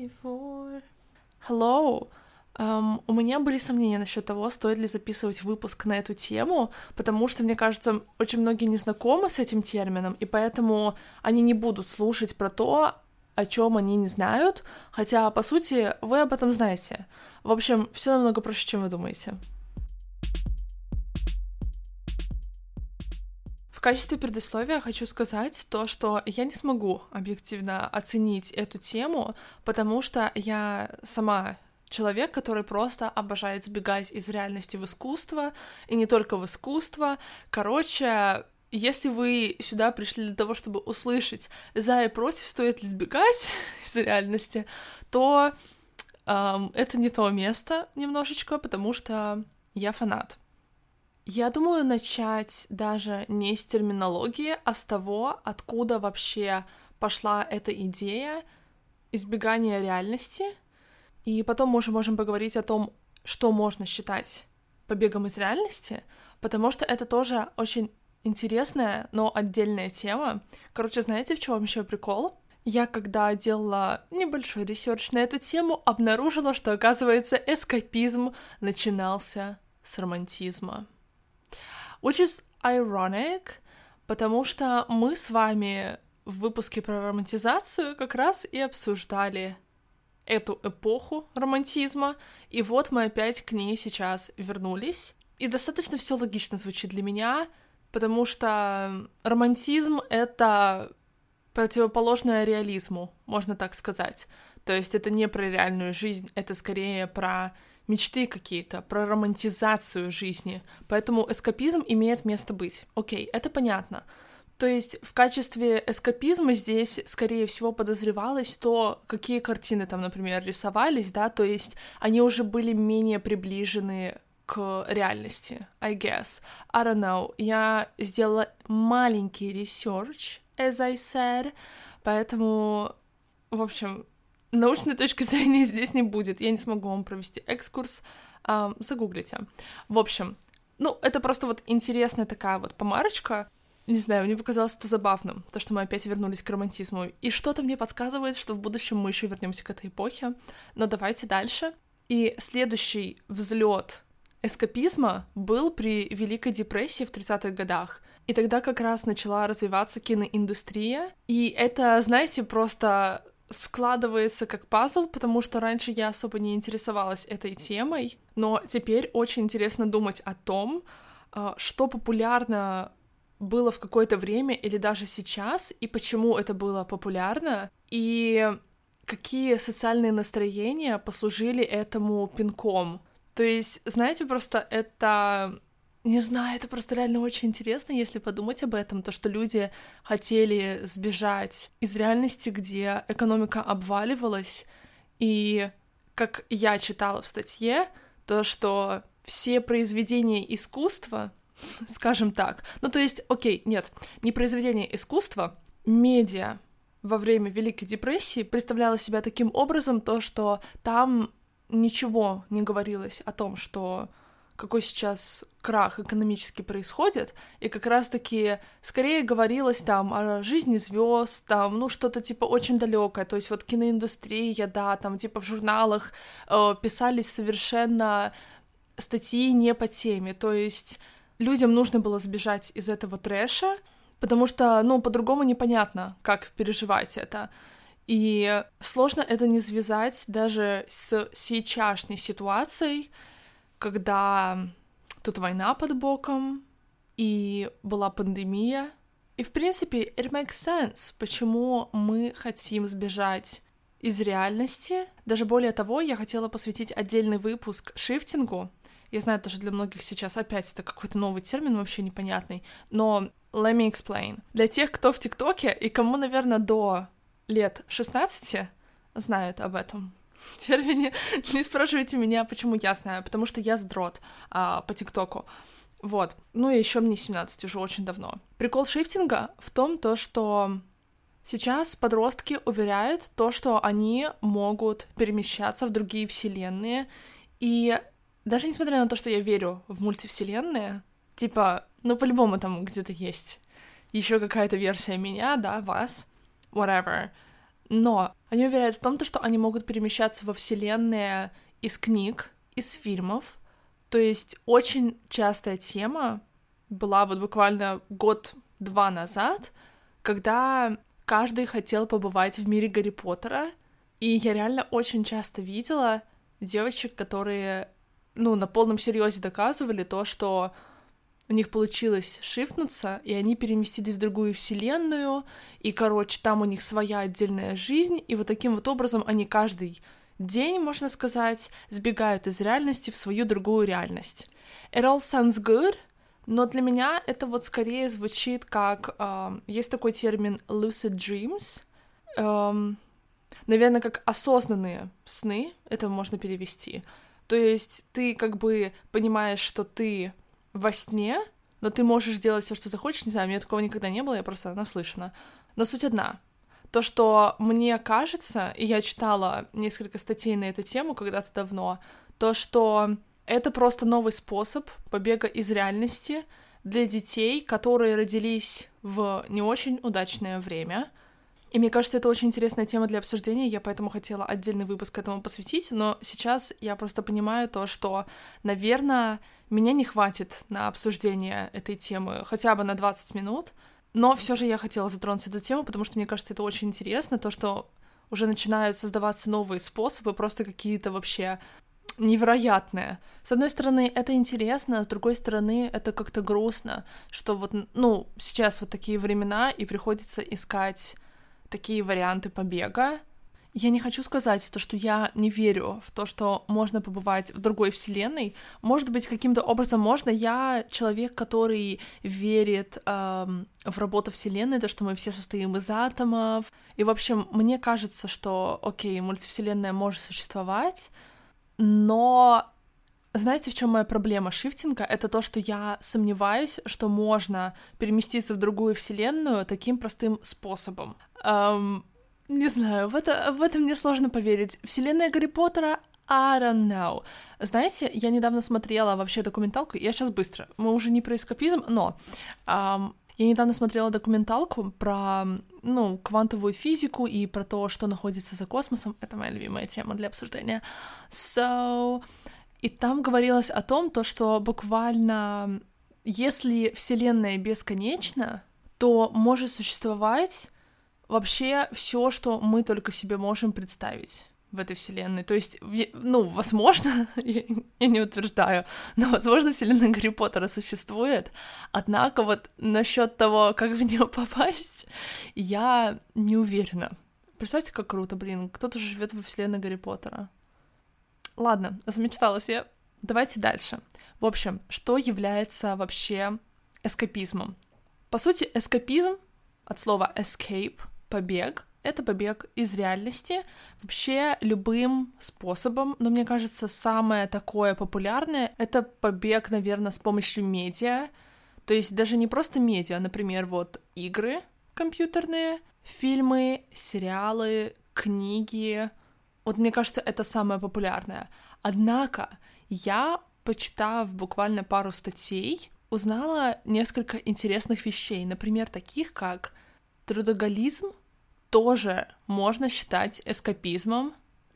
before. Hello. Um, у меня были сомнения насчет того, стоит ли записывать выпуск на эту тему, потому что, мне кажется, очень многие не знакомы с этим термином, и поэтому они не будут слушать про то, о чем они не знают, хотя, по сути, вы об этом знаете. В общем, все намного проще, чем вы думаете. В качестве предисловия хочу сказать то, что я не смогу объективно оценить эту тему, потому что я сама человек, который просто обожает сбегать из реальности в искусство, и не только в искусство. Короче, если вы сюда пришли для того, чтобы услышать за и против, стоит ли сбегать из реальности, то эм, это не то место немножечко, потому что я фанат. Я думаю начать даже не с терминологии, а с того, откуда вообще пошла эта идея избегания реальности. И потом мы уже можем поговорить о том, что можно считать побегом из реальности, потому что это тоже очень интересная, но отдельная тема. Короче, знаете, в чем еще прикол? Я, когда делала небольшой research на эту тему, обнаружила, что, оказывается, эскапизм начинался с романтизма. Which is ironic, потому что мы с вами в выпуске про романтизацию как раз и обсуждали эту эпоху романтизма, и вот мы опять к ней сейчас вернулись. И достаточно все логично звучит для меня, потому что романтизм — это противоположное реализму, можно так сказать. То есть это не про реальную жизнь, это скорее про мечты какие-то, про романтизацию жизни. Поэтому эскапизм имеет место быть. Окей, это понятно. То есть в качестве эскапизма здесь, скорее всего, подозревалось то, какие картины там, например, рисовались, да, то есть они уже были менее приближены к реальности, I guess. I don't know. Я сделала маленький research, as I said, поэтому, в общем, научной точки зрения здесь не будет. Я не смогу вам провести экскурс. А, загуглите. В общем, ну, это просто вот интересная такая вот помарочка. Не знаю, мне показалось это забавным, то, что мы опять вернулись к романтизму. И что-то мне подсказывает, что в будущем мы еще вернемся к этой эпохе. Но давайте дальше. И следующий взлет эскапизма был при Великой депрессии в 30-х годах. И тогда как раз начала развиваться киноиндустрия. И это, знаете, просто складывается как пазл, потому что раньше я особо не интересовалась этой темой, но теперь очень интересно думать о том, а, что популярно было в какое-то время или даже сейчас, и почему это было популярно, и какие социальные настроения послужили этому пинком. То есть, знаете, просто это не знаю, это просто реально очень интересно, если подумать об этом, то, что люди хотели сбежать из реальности, где экономика обваливалась, и, как я читала в статье, то, что все произведения искусства, скажем так, ну то есть, окей, нет, не произведения искусства, медиа во время Великой депрессии представляла себя таким образом, то, что там ничего не говорилось о том, что какой сейчас крах экономически происходит, и как раз-таки скорее говорилось там о жизни звезд, там, ну, что-то типа очень далекое, то есть вот киноиндустрия, да, там типа в журналах э, писались совершенно статьи не по теме, то есть людям нужно было сбежать из этого трэша, потому что, ну, по-другому непонятно, как переживать это. И сложно это не связать даже с сейчасшней ситуацией, когда тут война под боком, и была пандемия. И, в принципе, it makes sense, почему мы хотим сбежать из реальности. Даже более того, я хотела посвятить отдельный выпуск шифтингу. Я знаю, тоже для многих сейчас опять это какой-то новый термин, вообще непонятный. Но let me explain. Для тех, кто в ТикТоке и кому, наверное, до лет 16 знают об этом термине. Не спрашивайте меня, почему я знаю, потому что я сдрот а, по ТикТоку. Вот. Ну и еще мне 17, уже очень давно. Прикол шифтинга в том, то, что сейчас подростки уверяют то, что они могут перемещаться в другие вселенные. И даже несмотря на то, что я верю в мультивселенные, типа, ну по-любому там где-то есть еще какая-то версия меня, да, вас, whatever — Но они уверяют в том, что они могут перемещаться во вселенные из книг, из фильмов. То есть очень частая тема была вот буквально год-два назад, когда каждый хотел побывать в мире Гарри Поттера, и я реально очень часто видела девочек, которые, ну, на полном серьезе доказывали то, что у них получилось шифнуться, и они переместились в другую вселенную, и, короче, там у них своя отдельная жизнь, и вот таким вот образом они каждый день, можно сказать, сбегают из реальности в свою другую реальность. It all sounds good, но для меня это вот скорее звучит как... Э, есть такой термин lucid dreams, э, наверное, как осознанные сны, это можно перевести. То есть ты как бы понимаешь, что ты во сне, но ты можешь делать все, что захочешь. Не знаю, у меня такого никогда не было, я просто наслышана. Но суть одна. То, что мне кажется, и я читала несколько статей на эту тему когда-то давно, то, что это просто новый способ побега из реальности для детей, которые родились в не очень удачное время, и мне кажется, это очень интересная тема для обсуждения, я поэтому хотела отдельный выпуск этому посвятить, но сейчас я просто понимаю то, что, наверное, меня не хватит на обсуждение этой темы хотя бы на 20 минут, но все же я хотела затронуть эту тему, потому что мне кажется, это очень интересно, то, что уже начинают создаваться новые способы, просто какие-то вообще невероятные. С одной стороны, это интересно, а с другой стороны, это как-то грустно, что вот, ну, сейчас вот такие времена, и приходится искать такие варианты побега. Я не хочу сказать то, что я не верю в то, что можно побывать в другой вселенной. Может быть, каким-то образом можно. Я человек, который верит эм, в работу вселенной, то, что мы все состоим из атомов. И, в общем, мне кажется, что, окей, мультивселенная может существовать, но знаете, в чем моя проблема шифтинга? Это то, что я сомневаюсь, что можно переместиться в другую вселенную таким простым способом. Um, не знаю, в это, в это мне сложно поверить. Вселенная Гарри Поттера I don't know. Знаете, я недавно смотрела вообще документалку, я сейчас быстро, мы уже не про эскапизм, но um, я недавно смотрела документалку про, ну, квантовую физику и про то, что находится за космосом. Это моя любимая тема для обсуждения. So, и там говорилось о том, то, что буквально, если Вселенная бесконечна, то может существовать вообще все, что мы только себе можем представить в этой вселенной. То есть, ну, возможно, я не утверждаю, но, возможно, вселенная Гарри Поттера существует, однако вот насчет того, как в нее попасть, я не уверена. Представьте, как круто, блин, кто-то живет во вселенной Гарри Поттера. Ладно, замечталась я. Давайте дальше. В общем, что является вообще эскапизмом? По сути, эскапизм от слова escape побег. Это побег из реальности вообще любым способом, но мне кажется, самое такое популярное — это побег, наверное, с помощью медиа, то есть даже не просто медиа, а, например, вот игры компьютерные, фильмы, сериалы, книги. Вот мне кажется, это самое популярное. Однако я, почитав буквально пару статей, узнала несколько интересных вещей, например, таких как трудоголизм тоже можно считать эскапизмом,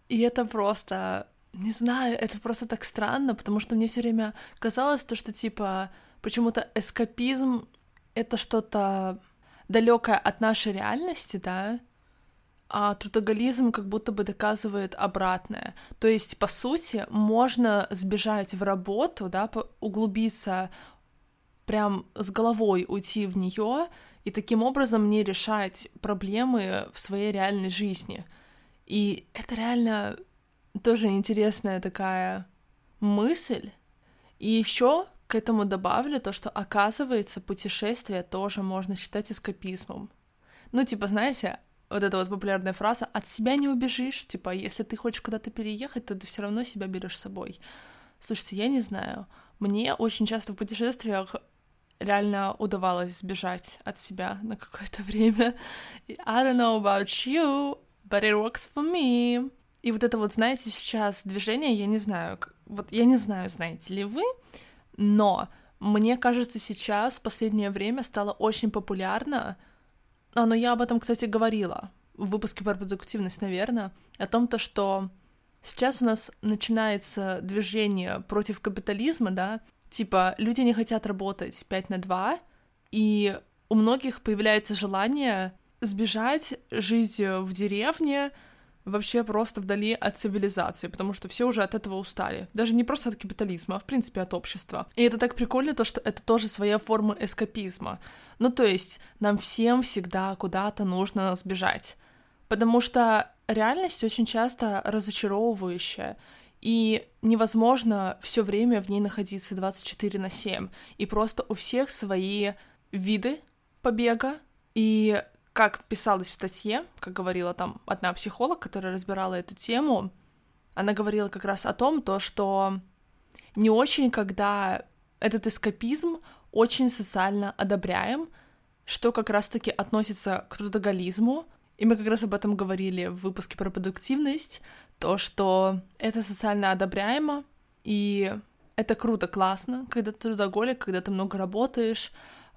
и это просто, не знаю, это просто так странно, потому что мне все время казалось то, что типа почему-то эскапизм это что-то далекое от нашей реальности, да, а трудоголизм как будто бы доказывает обратное. То есть, по сути, можно сбежать в работу, да, углубиться прям с головой уйти в нее и таким образом не решать проблемы в своей реальной жизни. И это реально тоже интересная такая мысль. И еще к этому добавлю то, что оказывается путешествие тоже можно считать эскапизмом. Ну, типа, знаете, вот эта вот популярная фраза «от себя не убежишь», типа, если ты хочешь куда-то переехать, то ты все равно себя берешь с собой. Слушайте, я не знаю, мне очень часто в путешествиях реально удавалось сбежать от себя на какое-то время. I don't know about you, but it works for me. И вот это вот, знаете, сейчас движение, я не знаю, вот я не знаю, знаете ли вы, но мне кажется, сейчас в последнее время стало очень популярно, а, но я об этом, кстати, говорила в выпуске про продуктивность, наверное, о том, то, что сейчас у нас начинается движение против капитализма, да, типа люди не хотят работать 5 на 2, и у многих появляется желание сбежать, жить в деревне, вообще просто вдали от цивилизации, потому что все уже от этого устали. Даже не просто от капитализма, а в принципе от общества. И это так прикольно, то, что это тоже своя форма эскапизма. Ну, то есть нам всем всегда куда-то нужно сбежать. Потому что реальность очень часто разочаровывающая, и невозможно все время в ней находиться 24 на 7. И просто у всех свои виды побега, и как писалось в статье, как говорила там одна психолог, которая разбирала эту тему, она говорила как раз о том, то, что не очень, когда этот эскапизм очень социально одобряем, что как раз-таки относится к трудоголизму, и мы как раз об этом говорили в выпуске про продуктивность, то, что это социально одобряемо, и это круто, классно, когда ты трудоголик, когда ты много работаешь.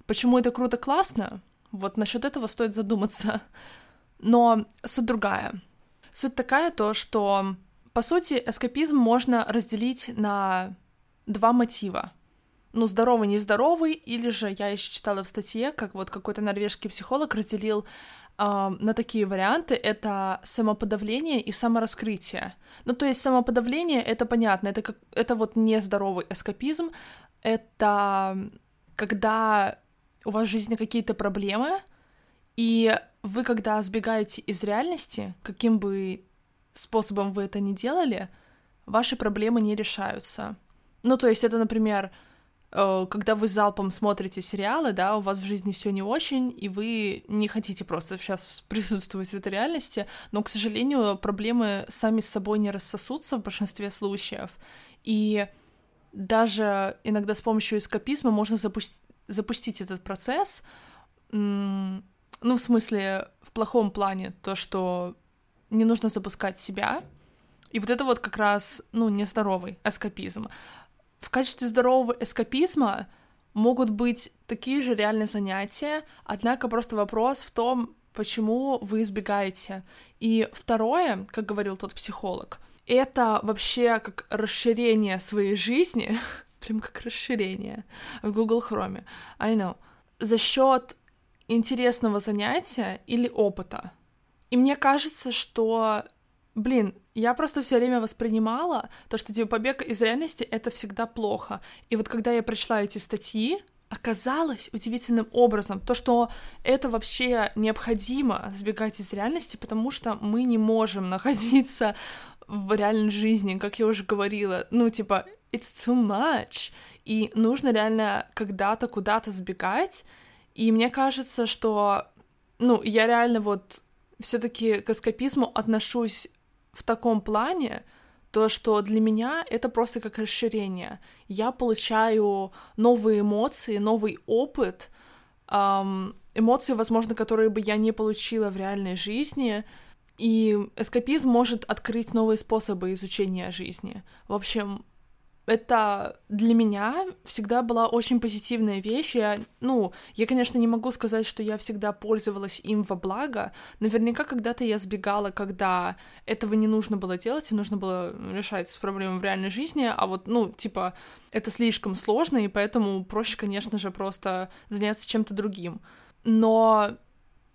Почему это круто, классно? Вот насчет этого стоит задуматься. Но суть другая. Суть такая то, что, по сути, эскапизм можно разделить на два мотива. Ну, здоровый, нездоровый, или же я еще читала в статье, как вот какой-то норвежский психолог разделил на такие варианты. Это самоподавление и самораскрытие. Ну, то есть самоподавление, это понятно, это, как, это вот нездоровый эскапизм, это когда у вас в жизни какие-то проблемы, и вы, когда сбегаете из реальности, каким бы способом вы это ни делали, ваши проблемы не решаются. Ну, то есть это, например, когда вы залпом смотрите сериалы, да, у вас в жизни все не очень, и вы не хотите просто сейчас присутствовать в этой реальности, но, к сожалению, проблемы сами с собой не рассосутся в большинстве случаев, и даже иногда с помощью эскапизма можно запустить, запустить этот процесс, ну, в смысле, в плохом плане, то, что не нужно запускать себя, и вот это вот как раз, ну, нездоровый эскапизм. В качестве здорового эскапизма могут быть такие же реальные занятия, однако просто вопрос в том, почему вы избегаете. И второе, как говорил тот психолог, это вообще как расширение своей жизни, прям как расширение в Google Chrome. I know. За счет интересного занятия или опыта. И мне кажется, что, блин, я просто все время воспринимала то, что типа побег из реальности это всегда плохо. И вот когда я прочла эти статьи, оказалось удивительным образом то, что это вообще необходимо сбегать из реальности, потому что мы не можем находиться в реальной жизни, как я уже говорила. Ну, типа, it's too much. И нужно реально когда-то куда-то сбегать. И мне кажется, что, ну, я реально вот все-таки к эскапизму отношусь в таком плане, то, что для меня это просто как расширение. Я получаю новые эмоции, новый опыт, эм, эмоции, возможно, которые бы я не получила в реальной жизни, и эскапизм может открыть новые способы изучения жизни. В общем, это для меня всегда была очень позитивная вещь. Я, ну, я, конечно, не могу сказать, что я всегда пользовалась им во благо. Наверняка когда-то я сбегала, когда этого не нужно было делать, и нужно было решать проблемы в реальной жизни, а вот, ну, типа, это слишком сложно, и поэтому проще, конечно же, просто заняться чем-то другим. Но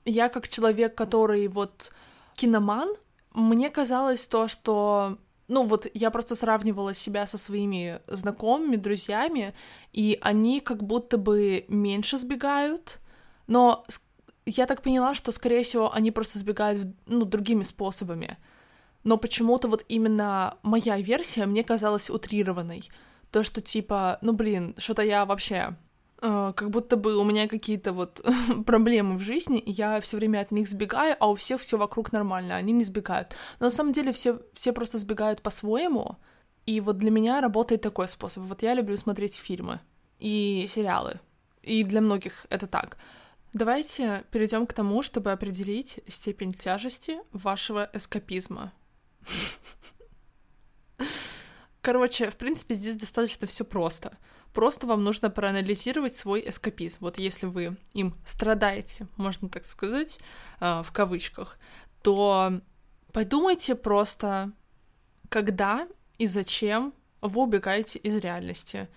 я как человек, который вот киноман, мне казалось то, что ну вот я просто сравнивала себя со своими знакомыми, друзьями, и они как будто бы меньше сбегают, но я так поняла, что, скорее всего, они просто сбегают ну, другими способами. Но почему-то вот именно моя версия мне казалась утрированной. То, что типа, ну блин, что-то я вообще как будто бы у меня какие-то вот проблемы в жизни, и я все время от них сбегаю, а у всех все вокруг нормально, они не сбегают. Но на самом деле все, все просто сбегают по-своему, и вот для меня работает такой способ. Вот я люблю смотреть фильмы и сериалы, и для многих это так. Давайте перейдем к тому, чтобы определить степень тяжести вашего эскапизма. Короче, в принципе, здесь достаточно все просто. Просто вам нужно проанализировать свой эскапизм. Вот если вы им страдаете, можно так сказать, а, в кавычках, то подумайте просто, когда и зачем вы убегаете из реальности.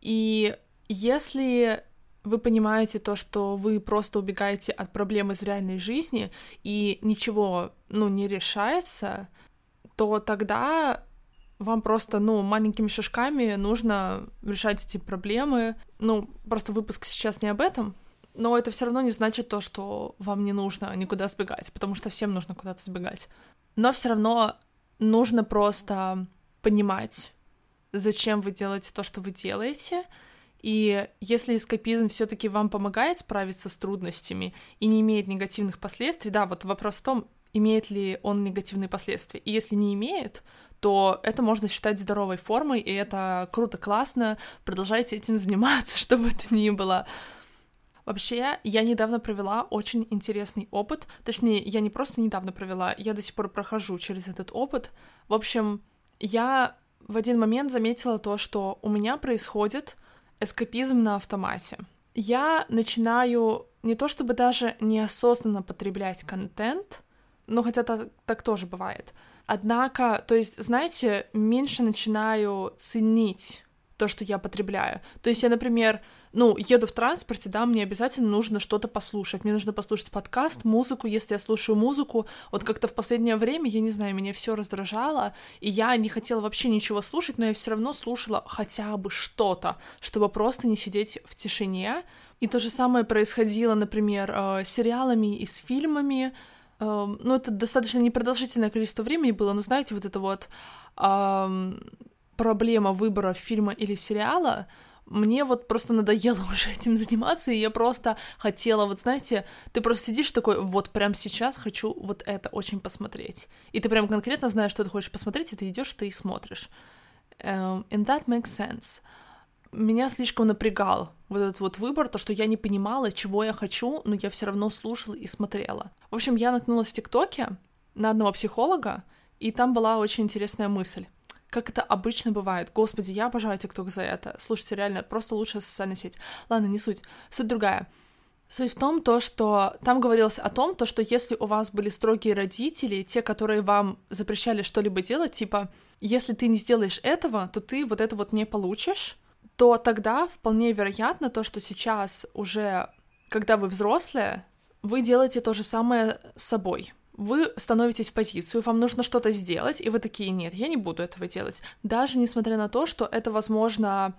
И если вы понимаете то, что вы просто убегаете от проблем из реальной жизни и ничего, ну, не решается, то тогда вам просто, ну, маленькими шажками нужно решать эти проблемы. Ну, просто выпуск сейчас не об этом, но это все равно не значит то, что вам не нужно никуда сбегать, потому что всем нужно куда-то сбегать. Но все равно нужно просто понимать, зачем вы делаете то, что вы делаете, и если эскапизм все-таки вам помогает справиться с трудностями и не имеет негативных последствий, да, вот вопрос в том, имеет ли он негативные последствия. И если не имеет, то это можно считать здоровой формой, и это круто, классно, продолжайте этим заниматься, что бы это ни было. Вообще, я недавно провела очень интересный опыт, точнее, я не просто недавно провела, я до сих пор прохожу через этот опыт. В общем, я в один момент заметила то, что у меня происходит эскапизм на автомате. Я начинаю не то чтобы даже неосознанно потреблять контент, но хотя так, так тоже бывает. Однако, то есть, знаете, меньше начинаю ценить то, что я потребляю. То есть я, например, ну, еду в транспорте, да, мне обязательно нужно что-то послушать. Мне нужно послушать подкаст, музыку. Если я слушаю музыку, вот как-то в последнее время, я не знаю, меня все раздражало, и я не хотела вообще ничего слушать, но я все равно слушала хотя бы что-то, чтобы просто не сидеть в тишине. И то же самое происходило, например, э, с сериалами и с фильмами. Эм, ну, это достаточно непродолжительное количество времени было, но знаете, вот это вот проблема выбора фильма или сериала, мне вот просто надоело уже этим заниматься, и я просто хотела, вот знаете, ты просто сидишь такой, вот прям сейчас хочу вот это очень посмотреть. И ты прям конкретно знаешь, что ты хочешь посмотреть, и ты идешь, ты и смотришь. Um, and that makes sense. Меня слишком напрягал вот этот вот выбор, то, что я не понимала, чего я хочу, но я все равно слушала и смотрела. В общем, я наткнулась в ТикТоке на одного психолога, и там была очень интересная мысль как это обычно бывает. Господи, я обожаю ТикТок за это. Слушайте, реально, просто лучшая социальная сеть. Ладно, не суть. Суть другая. Суть в том, то, что там говорилось о том, то, что если у вас были строгие родители, те, которые вам запрещали что-либо делать, типа, если ты не сделаешь этого, то ты вот это вот не получишь, то тогда вполне вероятно то, что сейчас уже, когда вы взрослые, вы делаете то же самое с собой вы становитесь в позицию, вам нужно что-то сделать, и вы такие, нет, я не буду этого делать. Даже несмотря на то, что это, возможно,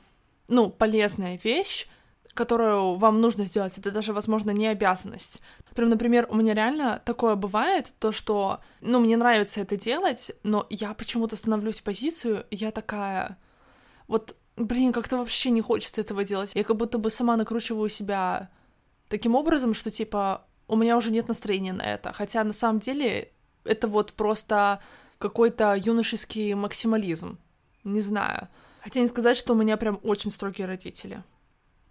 ну, полезная вещь, которую вам нужно сделать, это даже, возможно, не обязанность. Прям, например, у меня реально такое бывает, то, что, ну, мне нравится это делать, но я почему-то становлюсь в позицию, я такая, вот, блин, как-то вообще не хочется этого делать. Я как будто бы сама накручиваю себя таким образом, что, типа, у меня уже нет настроения на это. Хотя на самом деле это вот просто какой-то юношеский максимализм. Не знаю. Хотя не сказать, что у меня прям очень строгие родители.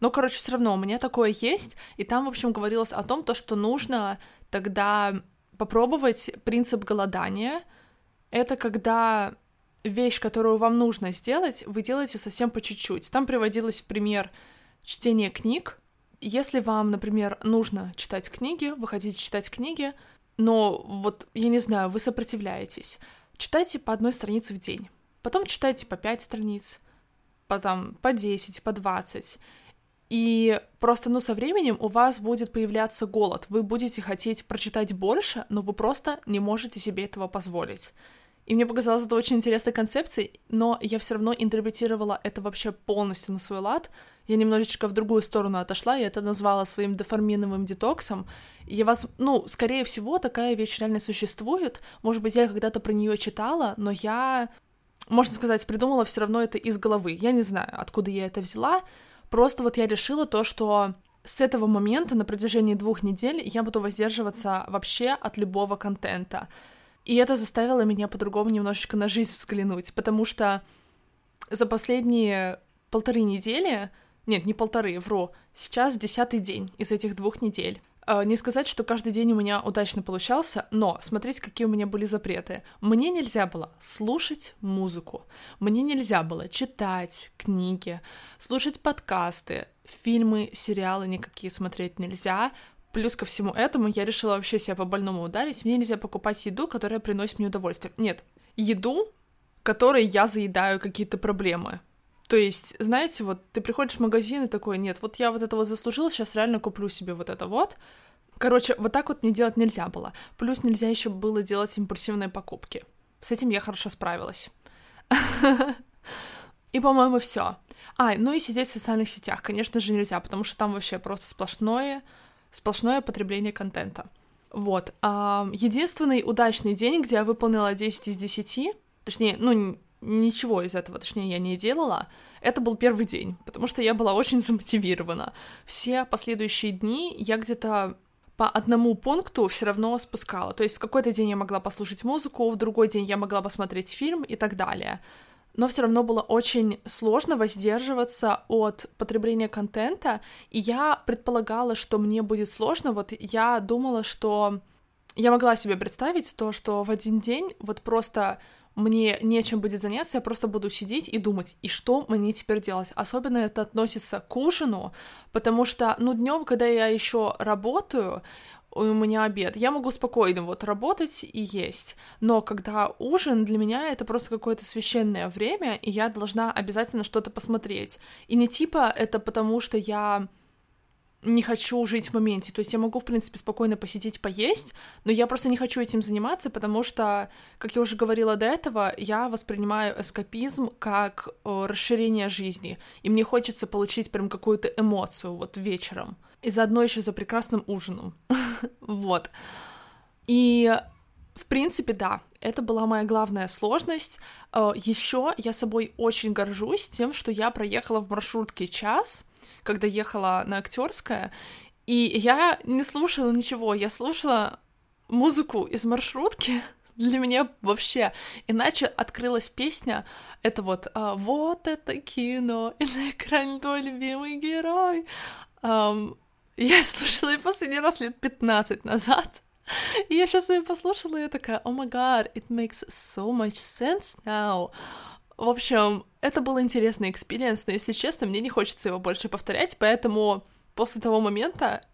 Но, короче, все равно у меня такое есть, и там, в общем, говорилось о том, то, что нужно тогда попробовать принцип голодания. Это когда вещь, которую вам нужно сделать, вы делаете совсем по чуть-чуть. Там приводилось в пример чтение книг, если вам, например, нужно читать книги, вы хотите читать книги, но вот, я не знаю, вы сопротивляетесь, читайте по одной странице в день, потом читайте по пять страниц, потом по 10, по 20, и просто, ну, со временем у вас будет появляться голод, вы будете хотеть прочитать больше, но вы просто не можете себе этого позволить. И мне показалось это очень интересной концепцией, но я все равно интерпретировала это вообще полностью на свой лад. Я немножечко в другую сторону отошла, и это назвала своим деформиновым детоксом. И я вас, ну, скорее всего, такая вещь реально существует. Может быть, я когда-то про нее читала, но я, можно сказать, придумала все равно это из головы. Я не знаю, откуда я это взяла. Просто вот я решила то, что с этого момента на протяжении двух недель я буду воздерживаться вообще от любого контента. И это заставило меня по-другому немножечко на жизнь взглянуть, потому что за последние полторы недели, нет, не полторы, вру, сейчас десятый день из этих двух недель. А, не сказать, что каждый день у меня удачно получался, но смотрите, какие у меня были запреты. Мне нельзя было слушать музыку, мне нельзя было читать книги, слушать подкасты, фильмы, сериалы никакие смотреть нельзя, Плюс ко всему этому я решила вообще себя по-больному ударить. Мне нельзя покупать еду, которая приносит мне удовольствие. Нет, еду, которой я заедаю какие-то проблемы. То есть, знаете, вот ты приходишь в магазин и такой, нет, вот я вот это вот заслужила, сейчас реально куплю себе вот это вот. Короче, вот так вот мне делать нельзя было. Плюс нельзя еще было делать импульсивные покупки. С этим я хорошо справилась. И, по-моему, все. А, ну и сидеть в социальных сетях, конечно же, нельзя, потому что там вообще просто сплошное, сплошное потребление контента. Вот. А, единственный удачный день, где я выполнила 10 из 10, точнее, ну, ничего из этого, точнее, я не делала, это был первый день, потому что я была очень замотивирована. Все последующие дни я где-то по одному пункту все равно спускала. То есть в какой-то день я могла послушать музыку, в другой день я могла посмотреть фильм и так далее. Но все равно было очень сложно воздерживаться от потребления контента, и я предполагала, что мне будет сложно. Вот я думала, что я могла себе представить то, что в один день вот просто мне нечем будет заняться, я просто буду сидеть и думать, и что мне теперь делать. Особенно это относится к ужину, потому что, ну, днем, когда я еще работаю, у меня обед, я могу спокойно вот работать и есть, но когда ужин, для меня это просто какое-то священное время, и я должна обязательно что-то посмотреть. И не типа это потому, что я не хочу жить в моменте. То есть я могу, в принципе, спокойно посидеть, поесть, но я просто не хочу этим заниматься, потому что, как я уже говорила до этого, я воспринимаю эскапизм как э, расширение жизни, и мне хочется получить прям какую-то эмоцию вот вечером. И заодно еще за прекрасным ужином. вот. И в принципе, да, это была моя главная сложность. Э, еще я собой очень горжусь тем, что я проехала в маршрутке час, когда ехала на актерское, и я не слушала ничего, я слушала музыку из маршрутки, для меня вообще. Иначе открылась песня, это вот а, «Вот это кино, и на экране твой любимый герой». Um, я слушала ее последний раз лет 15 назад. И я сейчас ее послушала, и я такая, oh my God, it makes so much sense now. В общем, это был интересный experience, но, если честно, мне не хочется его больше повторять, поэтому после того момента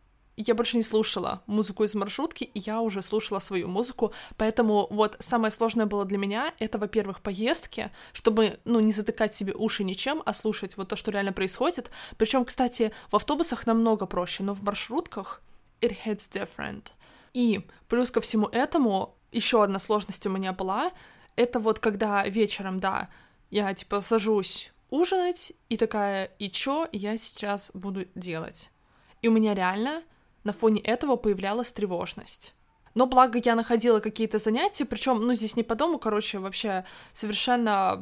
я больше не слушала музыку из маршрутки, и я уже слушала свою музыку, поэтому вот самое сложное было для меня, это, во-первых, поездки, чтобы, ну, не затыкать себе уши ничем, а слушать вот то, что реально происходит. Причем, кстати, в автобусах намного проще, но в маршрутках it hits different. И плюс ко всему этому, еще одна сложность у меня была, это вот когда вечером, да, я, типа, сажусь ужинать и такая, и чё я сейчас буду делать? И у меня реально на фоне этого появлялась тревожность. Но благо я находила какие-то занятия, причем, ну, здесь не по дому, короче, вообще совершенно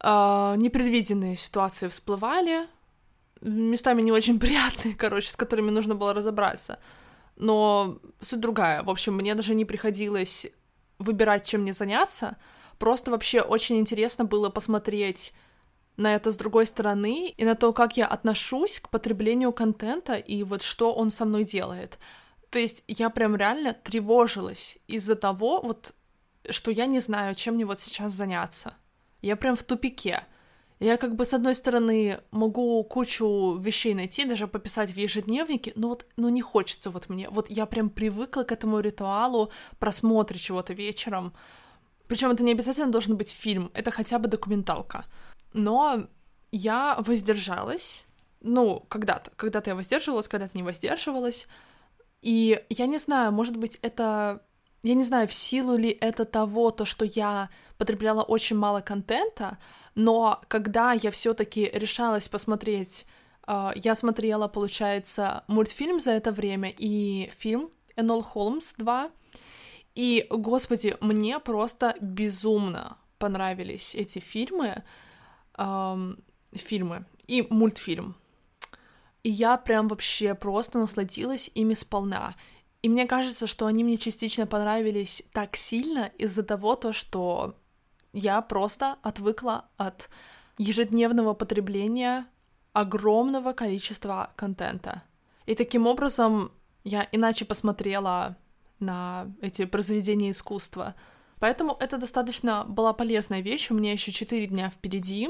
э, непредвиденные ситуации всплывали, местами не очень приятные, короче, с которыми нужно было разобраться. Но суть другая. В общем, мне даже не приходилось выбирать, чем мне заняться, Просто вообще очень интересно было посмотреть на это с другой стороны и на то, как я отношусь к потреблению контента и вот что он со мной делает. То есть я прям реально тревожилась из-за того, вот, что я не знаю, чем мне вот сейчас заняться. Я прям в тупике. Я как бы с одной стороны могу кучу вещей найти, даже пописать в ежедневнике, но вот но не хочется вот мне. Вот я прям привыкла к этому ритуалу просмотра чего-то вечером. Причем это не обязательно должен быть фильм, это хотя бы документалка. Но я воздержалась, ну, когда-то, когда-то я воздерживалась, когда-то не воздерживалась. И я не знаю, может быть, это... Я не знаю, в силу ли это того, то, что я потребляла очень мало контента, но когда я все таки решалась посмотреть, uh, я смотрела, получается, мультфильм за это время и фильм «Энол Холмс 2», и, господи, мне просто безумно понравились эти фильмы, эм, фильмы и мультфильм. И я прям вообще просто насладилась ими сполна. И мне кажется, что они мне частично понравились так сильно из-за того, то, что я просто отвыкла от ежедневного потребления огромного количества контента. И таким образом я иначе посмотрела на эти произведения искусства. Поэтому это достаточно была полезная вещь. У меня еще 4 дня впереди.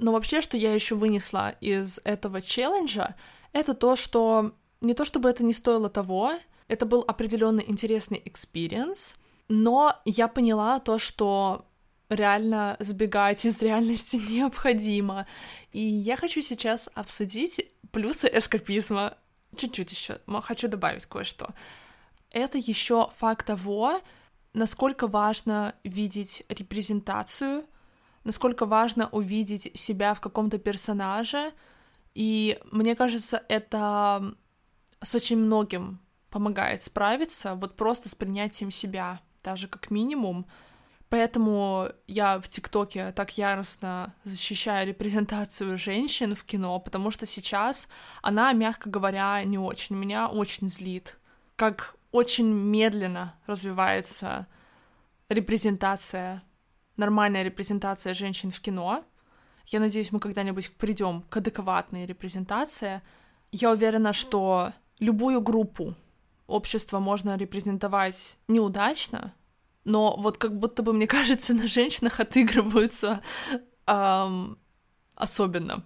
Но вообще, что я еще вынесла из этого челленджа, это то, что не то чтобы это не стоило того, это был определенный интересный experience, но я поняла то, что реально сбегать из реальности необходимо. И я хочу сейчас обсудить плюсы эскапизма. Чуть-чуть еще хочу добавить кое-что. Это еще факт того, насколько важно видеть репрезентацию, насколько важно увидеть себя в каком-то персонаже. И мне кажется, это с очень многим помогает справиться, вот просто с принятием себя, даже как минимум. Поэтому я в ТикТоке так яростно защищаю репрезентацию женщин в кино, потому что сейчас она, мягко говоря, не очень. Меня очень злит. Как очень медленно развивается репрезентация, нормальная репрезентация женщин в кино. Я надеюсь, мы когда-нибудь придем к адекватной репрезентации. Я уверена, что любую группу общества можно репрезентовать неудачно, но вот как будто бы, мне кажется, на женщинах отыгрываются эм, особенно.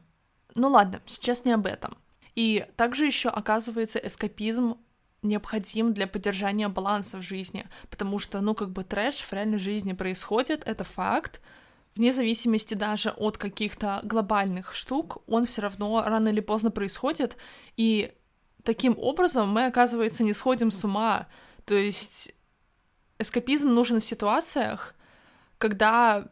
Ну ладно, сейчас не об этом. И также еще оказывается эскапизм необходим для поддержания баланса в жизни, потому что, ну, как бы трэш в реальной жизни происходит, это факт, вне зависимости даже от каких-то глобальных штук, он все равно рано или поздно происходит, и таким образом мы, оказывается, не сходим с ума. То есть эскапизм нужен в ситуациях, когда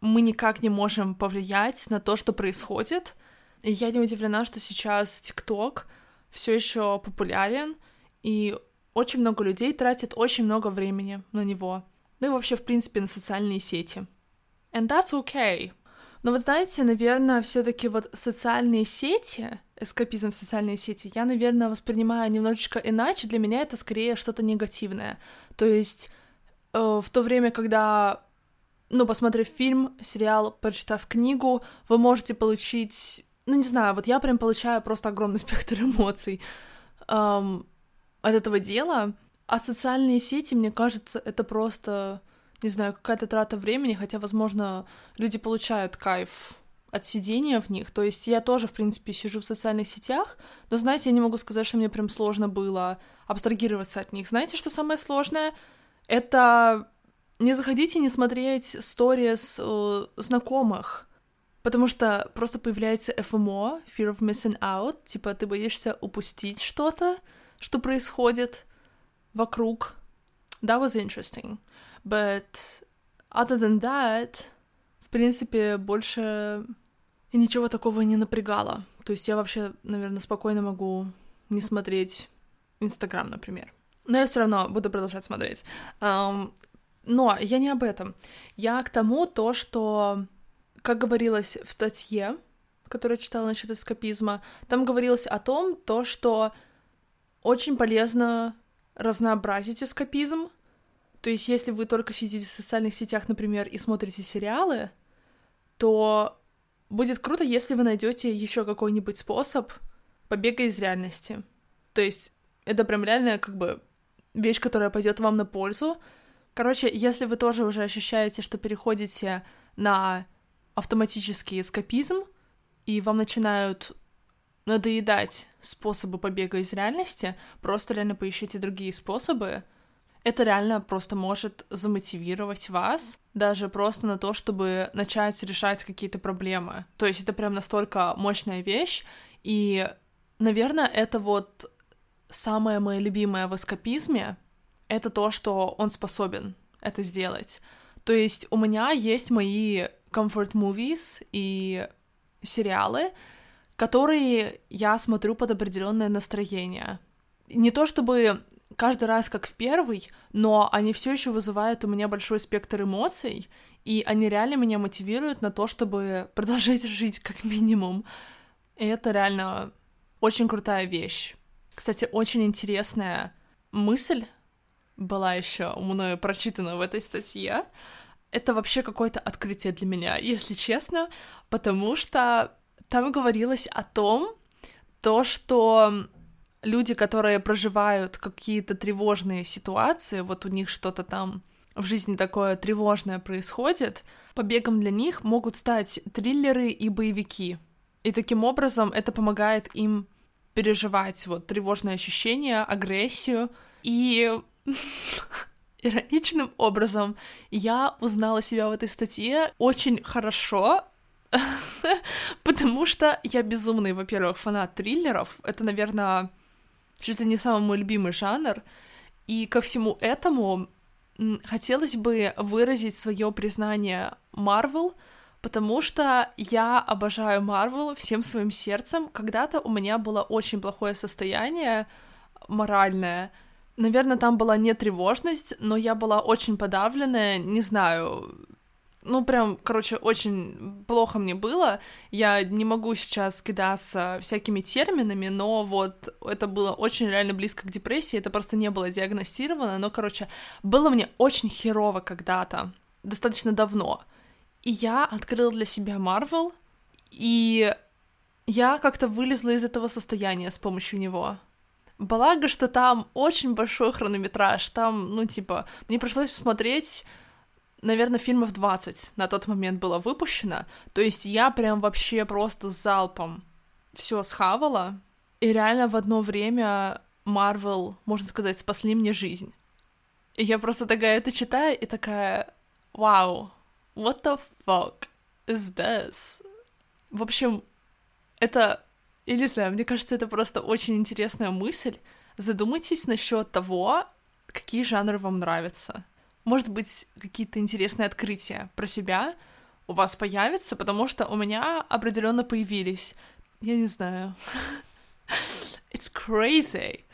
мы никак не можем повлиять на то, что происходит. И я не удивлена, что сейчас ТикТок все еще популярен, и очень много людей тратят очень много времени на него. Ну и вообще, в принципе, на социальные сети. And that's okay. Но вот знаете, наверное, все-таки вот социальные сети, эскапизм в социальные сети, я, наверное, воспринимаю немножечко иначе. Для меня это скорее что-то негативное. То есть э, в то время, когда, ну, посмотрев фильм, сериал, прочитав книгу, вы можете получить, ну, не знаю, вот я прям получаю просто огромный спектр эмоций эм, от этого дела. А социальные сети, мне кажется, это просто не знаю, какая-то трата времени, хотя, возможно, люди получают кайф от сидения в них. То есть я тоже, в принципе, сижу в социальных сетях, но, знаете, я не могу сказать, что мне прям сложно было абстрагироваться от них. Знаете, что самое сложное? Это не заходить и не смотреть сторис э, знакомых, потому что просто появляется FMO, Fear of Missing Out, типа ты боишься упустить что-то, что происходит вокруг. That was interesting. But other than that, в принципе, больше ничего такого не напрягало. То есть я вообще, наверное, спокойно могу не смотреть Инстаграм, например. Но я все равно буду продолжать смотреть. Um, но я не об этом. Я к тому то, что, как говорилось в статье, которую я читала насчет эскапизма, там говорилось о том, то, что очень полезно разнообразить эскапизм, то есть, если вы только сидите в социальных сетях, например, и смотрите сериалы, то будет круто, если вы найдете еще какой-нибудь способ побега из реальности. То есть, это прям реально как бы вещь, которая пойдет вам на пользу. Короче, если вы тоже уже ощущаете, что переходите на автоматический эскапизм, и вам начинают надоедать способы побега из реальности, просто реально поищите другие способы, это реально просто может замотивировать вас даже просто на то, чтобы начать решать какие-то проблемы. То есть это прям настолько мощная вещь, и, наверное, это вот самое мое любимое в эскапизме, это то, что он способен это сделать. То есть у меня есть мои comfort movies и сериалы, которые я смотрю под определенное настроение. Не то чтобы каждый раз как в первый, но они все еще вызывают у меня большой спектр эмоций, и они реально меня мотивируют на то, чтобы продолжать жить как минимум. И это реально очень крутая вещь. Кстати, очень интересная мысль была еще мною прочитана в этой статье. Это вообще какое-то открытие для меня, если честно, потому что там говорилось о том, то, что люди, которые проживают какие-то тревожные ситуации, вот у них что-то там в жизни такое тревожное происходит, побегом для них могут стать триллеры и боевики. И таким образом это помогает им переживать вот тревожные ощущения, агрессию. И ироничным образом я узнала себя в этой статье очень хорошо, потому что я безумный, во-первых, фанат триллеров. Это, наверное, чуть ли не самый мой любимый жанр. И ко всему этому хотелось бы выразить свое признание Марвел, потому что я обожаю Марвел всем своим сердцем. Когда-то у меня было очень плохое состояние моральное. Наверное, там была не тревожность, но я была очень подавленная, не знаю, ну, прям, короче, очень плохо мне было. Я не могу сейчас кидаться всякими терминами, но вот это было очень реально близко к депрессии, это просто не было диагностировано, но, короче, было мне очень херово когда-то, достаточно давно. И я открыла для себя Марвел, и я как-то вылезла из этого состояния с помощью него. Благо, что там очень большой хронометраж, там, ну, типа, мне пришлось смотреть наверное, фильмов 20 на тот момент было выпущено. То есть я прям вообще просто залпом все схавала. И реально в одно время Марвел, можно сказать, спасли мне жизнь. И я просто такая это читаю и такая, вау, what the fuck is this? В общем, это, я не знаю, мне кажется, это просто очень интересная мысль. Задумайтесь насчет того, какие жанры вам нравятся может быть, какие-то интересные открытия про себя у вас появятся, потому что у меня определенно появились. Я не знаю. It's crazy.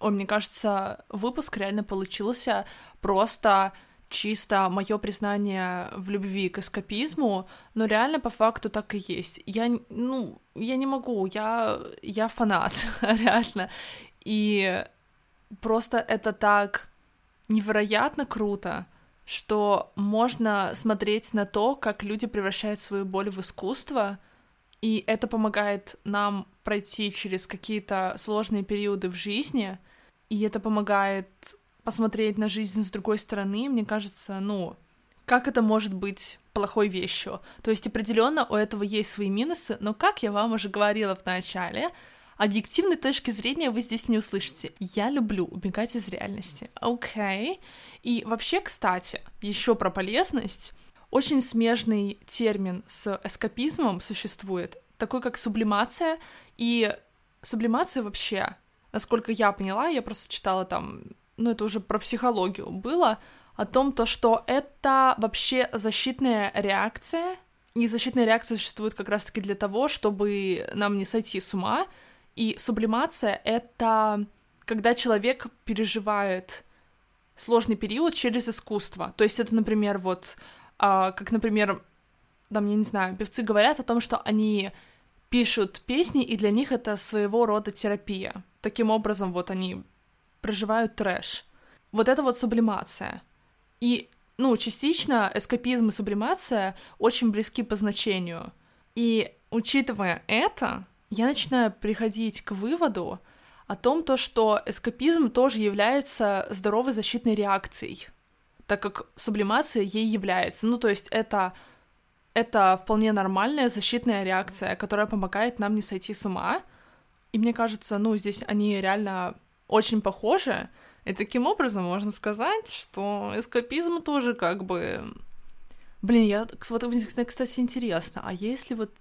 Ой, мне кажется, выпуск реально получился просто чисто мое признание в любви к эскапизму, но реально по факту так и есть. Я, ну, я не могу, я, я фанат, реально. И просто это так невероятно круто, что можно смотреть на то, как люди превращают свою боль в искусство, и это помогает нам пройти через какие-то сложные периоды в жизни, и это помогает посмотреть на жизнь с другой стороны, мне кажется, ну, как это может быть плохой вещью? То есть определенно у этого есть свои минусы, но как я вам уже говорила в начале, объективной точки зрения вы здесь не услышите. Я люблю убегать из реальности. Окей. Okay. И вообще, кстати, еще про полезность. Очень смежный термин с эскапизмом существует, такой как сублимация. И сублимация вообще, насколько я поняла, я просто читала там, ну это уже про психологию было, о том, то, что это вообще защитная реакция, и защитная реакция существует как раз-таки для того, чтобы нам не сойти с ума, и сублимация — это когда человек переживает сложный период через искусство. То есть это, например, вот, а, как, например, там, я не знаю, певцы говорят о том, что они пишут песни, и для них это своего рода терапия. Таким образом, вот они проживают трэш. Вот это вот сублимация. И, ну, частично эскапизм и сублимация очень близки по значению. И учитывая это, я начинаю приходить к выводу о том, то, что эскапизм тоже является здоровой защитной реакцией, так как сублимация ей является. Ну, то есть это, это вполне нормальная защитная реакция, которая помогает нам не сойти с ума. И мне кажется, ну, здесь они реально очень похожи. И таким образом можно сказать, что эскапизм тоже как бы... Блин, я... Вот, кстати, интересно, а если вот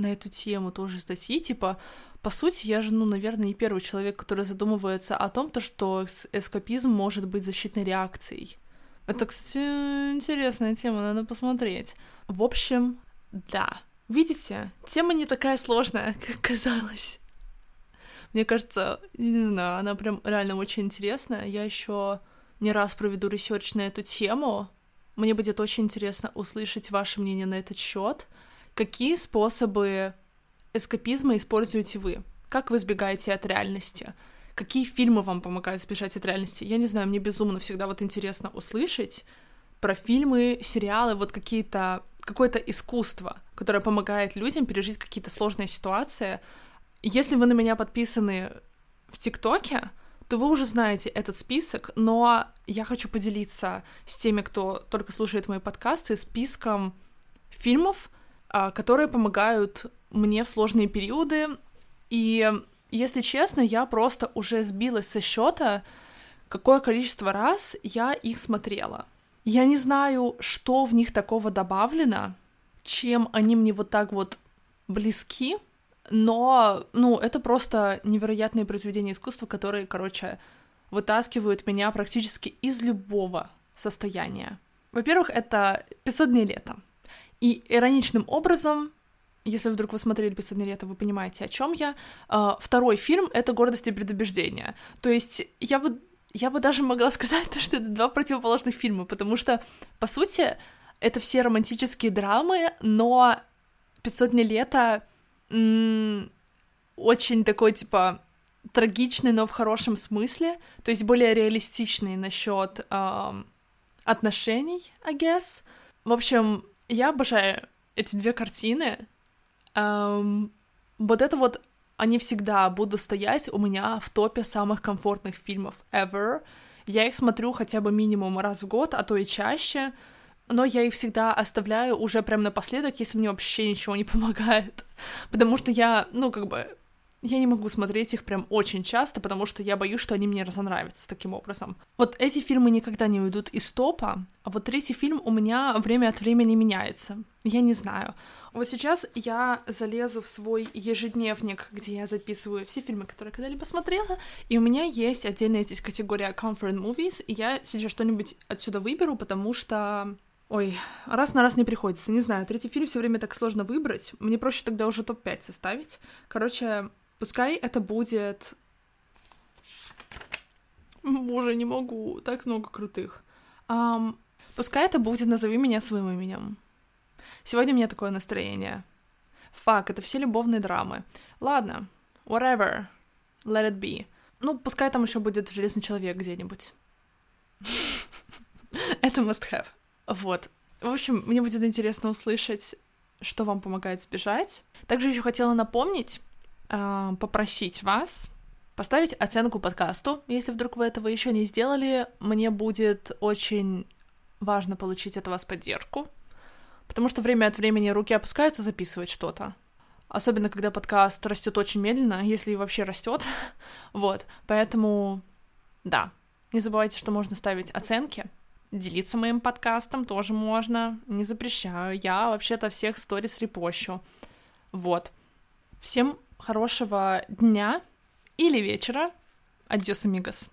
на эту тему тоже статьи, типа, по сути, я же, ну, наверное, не первый человек, который задумывается о том, то, что эскапизм может быть защитной реакцией. Это, кстати, интересная тема, надо посмотреть. В общем, да. Видите, тема не такая сложная, как казалось. Мне кажется, не знаю, она прям реально очень интересная. Я еще не раз проведу research на эту тему. Мне будет очень интересно услышать ваше мнение на этот счет. Какие способы эскапизма используете вы? Как вы избегаете от реальности? Какие фильмы вам помогают избежать от реальности? Я не знаю, мне безумно всегда вот интересно услышать про фильмы, сериалы, вот какие-то какое-то искусство, которое помогает людям пережить какие-то сложные ситуации. Если вы на меня подписаны в ТикТоке, то вы уже знаете этот список, но я хочу поделиться с теми, кто только слушает мои подкасты, списком фильмов, которые помогают мне в сложные периоды И, если честно, я просто уже сбилась со счета, какое количество раз я их смотрела. Я не знаю, что в них такого добавлено, чем они мне вот так вот близки, но, ну, это просто невероятные произведения искусства, которые, короче, вытаскивают меня практически из любого состояния. Во-первых, это «500 дней лета». И ироничным образом, если вдруг вы смотрели «500 дней лета», вы понимаете, о чем я. А, второй фильм — это «Гордость и предубеждение». То есть я бы, я бы даже могла сказать, что это два противоположных фильма, потому что, по сути, это все романтические драмы, но «500 дней лета» очень такой, типа, трагичный, но в хорошем смысле, то есть более реалистичный насчет эм, отношений, I guess. В общем, я обожаю эти две картины. Эм, вот это вот они всегда будут стоять у меня в топе самых комфортных фильмов ever. Я их смотрю хотя бы минимум раз в год, а то и чаще но я их всегда оставляю уже прям напоследок, если мне вообще ничего не помогает. Потому что я, ну, как бы, я не могу смотреть их прям очень часто, потому что я боюсь, что они мне разонравятся таким образом. Вот эти фильмы никогда не уйдут из топа, а вот третий фильм у меня время от времени меняется. Я не знаю. Вот сейчас я залезу в свой ежедневник, где я записываю все фильмы, которые когда-либо смотрела, и у меня есть отдельная здесь категория Comfort Movies, и я сейчас что-нибудь отсюда выберу, потому что Ой, раз на раз не приходится. Не знаю, третий фильм все время так сложно выбрать. Мне проще тогда уже топ-5 составить. Короче, пускай это будет... Боже, не могу. Так много крутых. Um, пускай это будет «Назови меня своим именем». Сегодня у меня такое настроение. Фак, это все любовные драмы. Ладно, whatever, let it be. Ну, пускай там еще будет «Железный человек» где-нибудь. это must have. Вот. В общем, мне будет интересно услышать, что вам помогает сбежать. Также еще хотела напомнить, э, попросить вас поставить оценку подкасту. Если вдруг вы этого еще не сделали, мне будет очень важно получить от вас поддержку, потому что время от времени руки опускаются записывать что-то. Особенно, когда подкаст растет очень медленно, если вообще растет. вот. Поэтому, да, не забывайте, что можно ставить оценки. Делиться моим подкастом тоже можно, не запрещаю. Я вообще-то всех сторис репощу. Вот. Всем хорошего дня или вечера. Адьос, амигос.